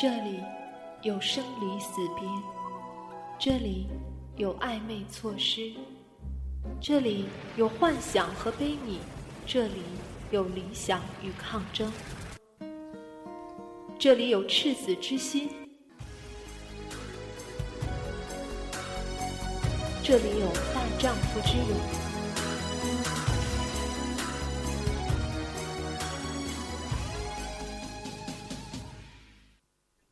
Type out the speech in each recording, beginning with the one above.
这里有生离死别，这里有暧昧错失，这里有幻想和悲悯，这里有理想与抗争，这里有赤子之心，这里有大丈夫之勇。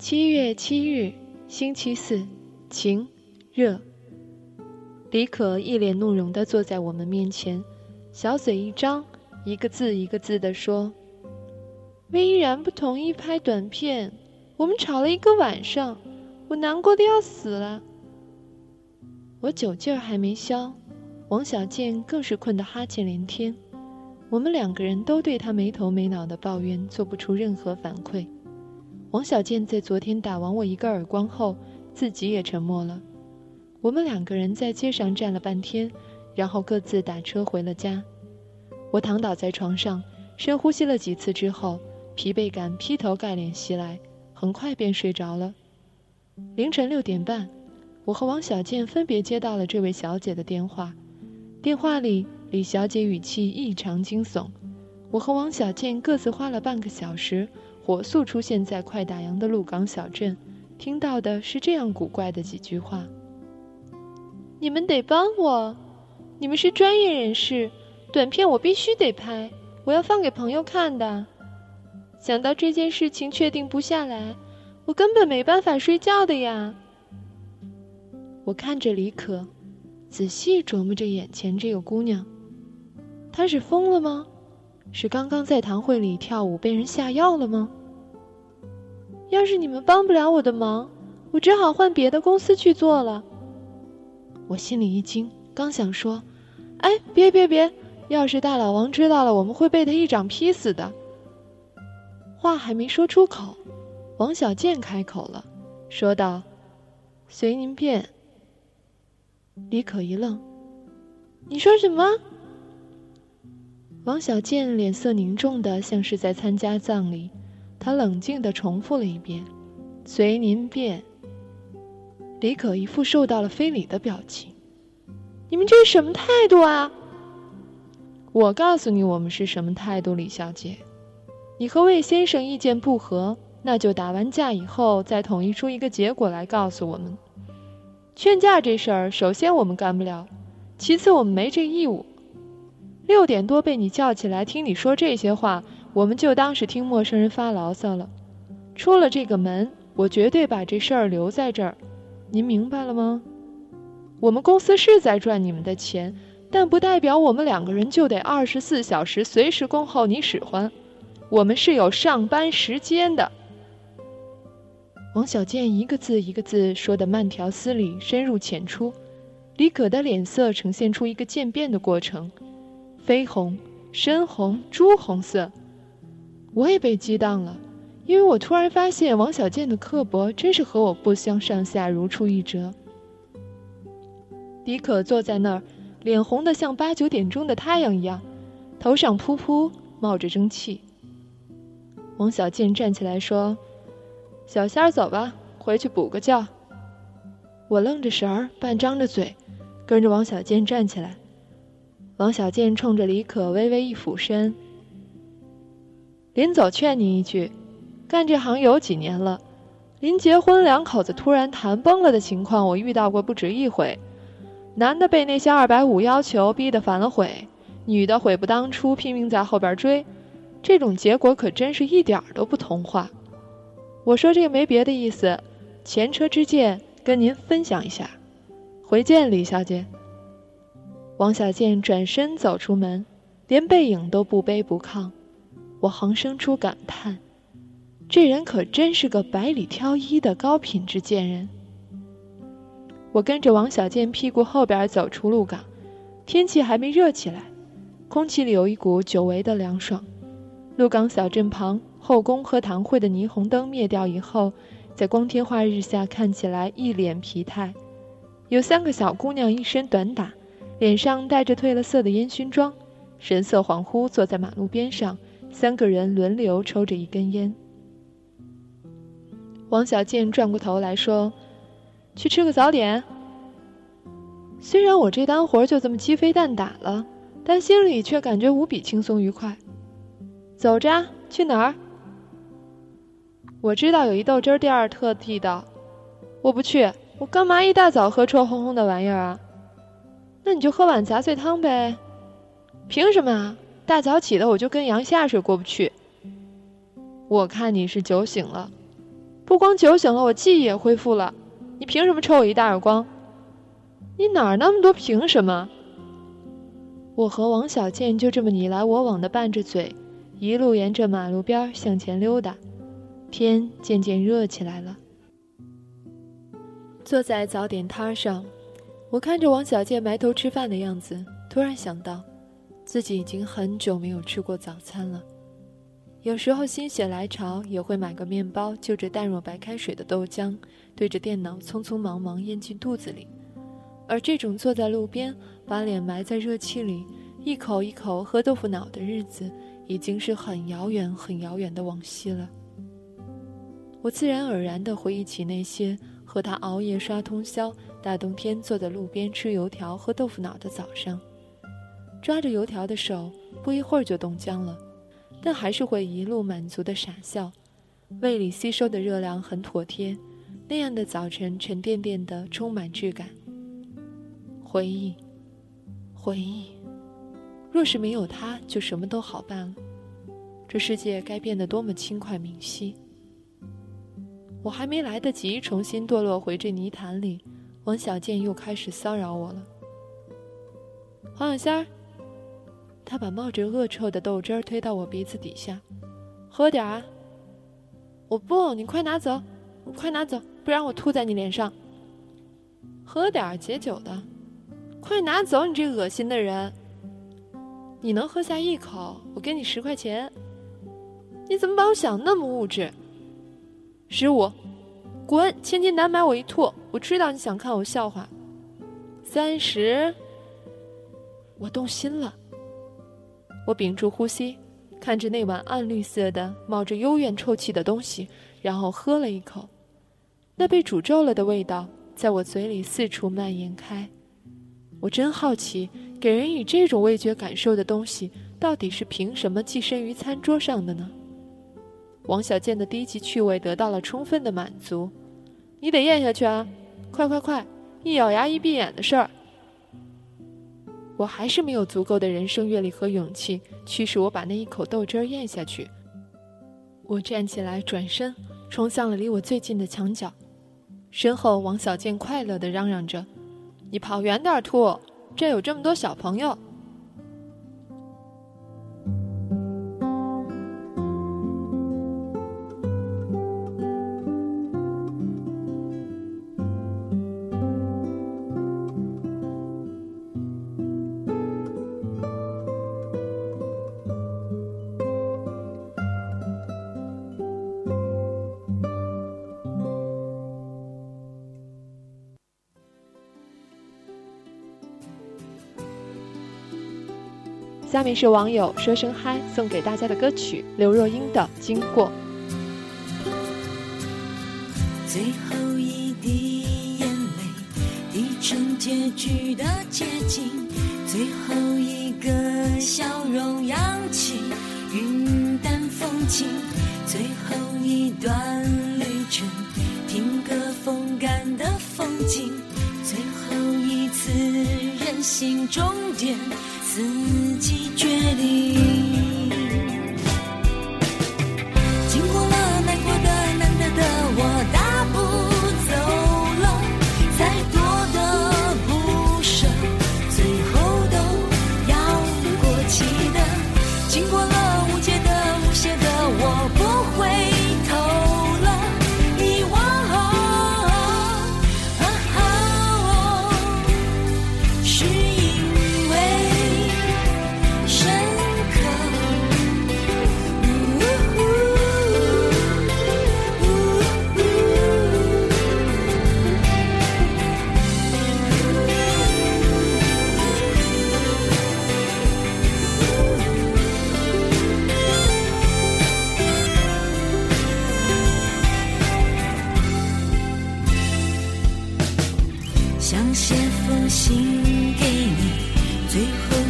七月七日，星期四，晴，热。李可一脸怒容地坐在我们面前，小嘴一张，一个字一个字地说：“魏依然不同意拍短片，我们吵了一个晚上，我难过的要死了。”我酒劲儿还没消，王小贱更是困得哈欠连天。我们两个人都对他没头没脑的抱怨，做不出任何反馈。王小贱在昨天打完我一个耳光后，自己也沉默了。我们两个人在街上站了半天，然后各自打车回了家。我躺倒在床上，深呼吸了几次之后，疲惫感劈头盖脸袭来，很快便睡着了。凌晨六点半，我和王小贱分别接到了这位小姐的电话。电话里，李小姐语气异常惊悚。我和王小贱各自花了半个小时。火速出现在快打烊的鹿港小镇，听到的是这样古怪的几句话：“你们得帮我，你们是专业人士，短片我必须得拍，我要放给朋友看的。想到这件事情确定不下来，我根本没办法睡觉的呀。”我看着李可，仔细琢磨着眼前这个姑娘，她是疯了吗？是刚刚在堂会里跳舞被人下药了吗？要是你们帮不了我的忙，我只好换别的公司去做了。我心里一惊，刚想说：“哎，别别别！要是大老王知道了，我们会被他一掌劈死的。”话还没说出口，王小贱开口了，说道：“随您便。”李可一愣：“你说什么？”王小贱脸色凝重的，像是在参加葬礼。他冷静地重复了一遍：“随您便。”李可一副受到了非礼的表情：“你们这是什么态度啊？”我告诉你，我们是什么态度，李小姐。你和魏先生意见不合，那就打完架以后再统一出一个结果来告诉我们。劝架这事儿，首先我们干不了，其次我们没这义务。六点多被你叫起来听你说这些话，我们就当是听陌生人发牢骚了。出了这个门，我绝对把这事儿留在这儿，您明白了吗？我们公司是在赚你们的钱，但不代表我们两个人就得二十四小时随时恭候你使唤。我们是有上班时间的。王小贱一个字一个字说的慢条斯理，深入浅出。李可的脸色呈现出一个渐变的过程。绯红、深红、朱红色，我也被激荡了，因为我突然发现王小贱的刻薄真是和我不相上下，如出一辙。李可坐在那儿，脸红的像八九点钟的太阳一样，头上噗噗冒着蒸汽。王小贱站起来说：“小仙儿，走吧，回去补个觉。”我愣着神儿，半张着嘴，跟着王小贱站起来。王小贱冲着李可微微一俯身，临走劝您一句：干这行有几年了，临结婚两口子突然谈崩了的情况，我遇到过不止一回。男的被那些二百五要求逼得反了悔，女的悔不当初，拼命在后边追，这种结果可真是一点儿都不童话。我说这个没别的意思，前车之鉴跟您分享一下。回见，李小姐。王小贱转身走出门，连背影都不卑不亢。我横生出感叹：这人可真是个百里挑一的高品质贱人。我跟着王小贱屁股后边走出鹿港，天气还没热起来，空气里有一股久违的凉爽。鹿港小镇旁后宫和堂会的霓虹灯灭掉以后，在光天化日下看起来一脸疲态。有三个小姑娘，一身短打，脸上带着褪了色的烟熏妆，神色恍惚，坐在马路边上。三个人轮流抽着一根烟。王小贱转过头来说。去吃个早点。虽然我这单活就这么鸡飞蛋打了，但心里却感觉无比轻松愉快。走着，去哪儿？我知道有一豆汁店儿特地的，我不去，我干嘛一大早喝臭烘烘的玩意儿啊？那你就喝碗杂碎汤呗。凭什么啊？大早起的我就跟羊下水过不去。我看你是酒醒了，不光酒醒了，我记忆也恢复了。你凭什么抽我一大耳光？你哪儿那么多凭什么？我和王小贱就这么你来我往的拌着嘴，一路沿着马路边向前溜达。天渐渐热起来了。坐在早点摊上，我看着王小贱埋头吃饭的样子，突然想到，自己已经很久没有吃过早餐了。有时候心血来潮，也会买个面包，就着淡若白开水的豆浆，对着电脑匆匆忙忙咽进肚子里。而这种坐在路边，把脸埋在热气里，一口一口喝豆腐脑的日子，已经是很遥远、很遥远的往昔了。我自然而然地回忆起那些和他熬夜刷通宵、大冬天坐在路边吃油条、喝豆腐脑的早上，抓着油条的手不一会儿就冻僵了。但还是会一路满足的傻笑，胃里吸收的热量很妥帖，那样的早晨沉甸甸的，充满质感。回忆，回忆，若是没有他，就什么都好办了，这世界该变得多么轻快明晰。我还没来得及重新堕落回这泥潭里，王小贱又开始骚扰我了。黄小仙儿。他把冒着恶臭的豆汁儿推到我鼻子底下，喝点儿。我不，你快拿走，快拿走，不然我吐在你脸上。喝点儿解酒的，快拿走，你这恶心的人。你能喝下一口，我给你十块钱。你怎么把我想那么物质？十五，滚，千金难买我一吐。我知道你想看我笑话。三十，我动心了。我屏住呼吸，看着那碗暗绿色的、冒着幽怨臭气的东西，然后喝了一口。那被诅咒了的味道在我嘴里四处蔓延开。我真好奇，给人以这种味觉感受的东西，到底是凭什么寄身于餐桌上的呢？王小贱的低级趣味得到了充分的满足。你得咽下去啊！快快快！一咬牙一闭眼的事儿。我还是没有足够的人生阅历和勇气驱使我把那一口豆汁儿咽下去。我站起来，转身冲向了离我最近的墙角，身后王小贱快乐地嚷嚷着：“你跑远点吐，这有这么多小朋友。”下面是网友说声嗨送给大家的歌曲，刘若英的《经过》。最后一滴眼泪，滴成结局的结晶；最后一个笑容，扬起云淡风轻；最后一段旅程，听歌风干的风景；最后一次。任性终点，自己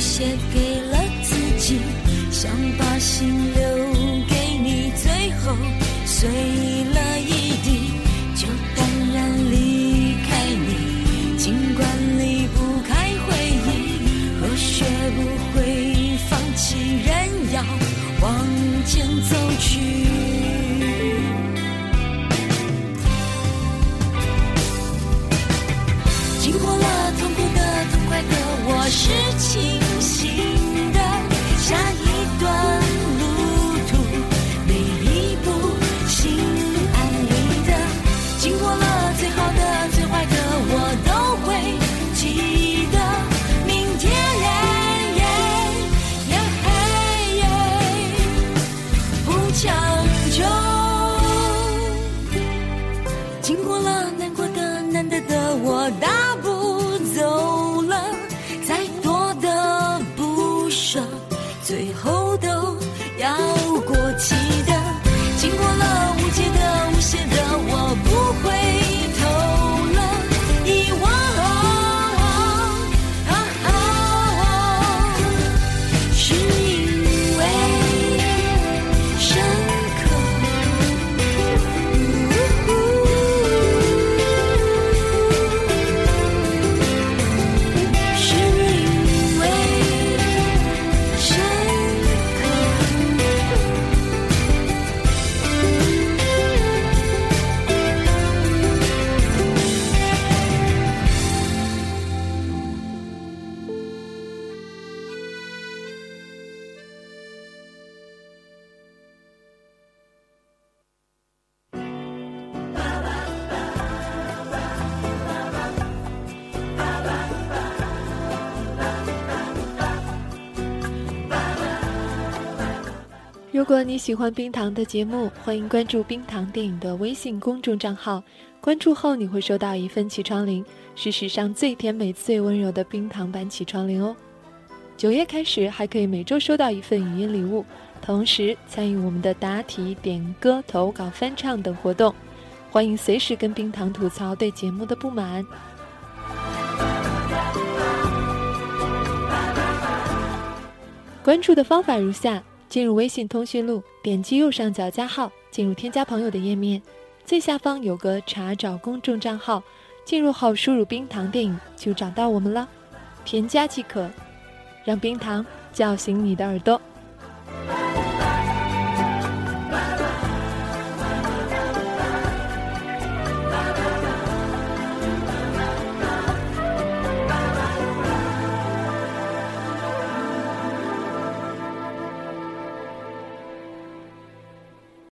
写给了自己。想把心留给你，最后碎了一地，就淡然离开你。尽管离不开回忆，我学不会放弃，人要往前走去。经过了痛苦的、痛快的，我是清醒的。下一段路途，每一步心安理得。经过了最好的、最坏的，我都会记得。明天，耶耶耶不强求。经过了难过的、难得的，我大步最后如果你喜欢冰糖的节目，欢迎关注冰糖电影的微信公众账号。关注后，你会收到一份起床铃，是史上最甜美、最温柔的冰糖版起床铃哦。九月开始，还可以每周收到一份语音礼物，同时参与我们的答题、点歌、投稿、翻唱等活动。欢迎随时跟冰糖吐槽对节目的不满。关注的方法如下：进入微信通讯录，点击右上角加号，进入添加朋友的页面，最下方有个查找公众账号，进入后输入“冰糖电影”就找到我们了，添加即可。让冰糖叫醒你的耳朵。